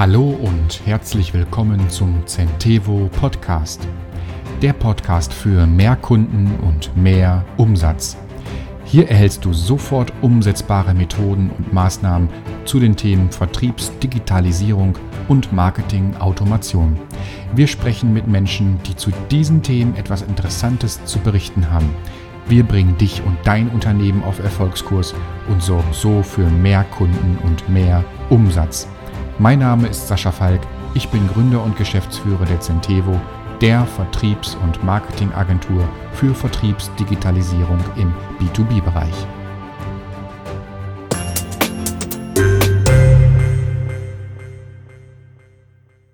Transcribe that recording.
Hallo und herzlich willkommen zum Centevo Podcast. Der Podcast für mehr Kunden und mehr Umsatz. Hier erhältst du sofort umsetzbare Methoden und Maßnahmen zu den Themen Vertriebsdigitalisierung und Marketing-Automation. Wir sprechen mit Menschen, die zu diesen Themen etwas Interessantes zu berichten haben. Wir bringen dich und dein Unternehmen auf Erfolgskurs und sorgen so für mehr Kunden und mehr Umsatz. Mein Name ist Sascha Falk, ich bin Gründer und Geschäftsführer der Centevo, der Vertriebs- und Marketingagentur für Vertriebsdigitalisierung im B2B-Bereich.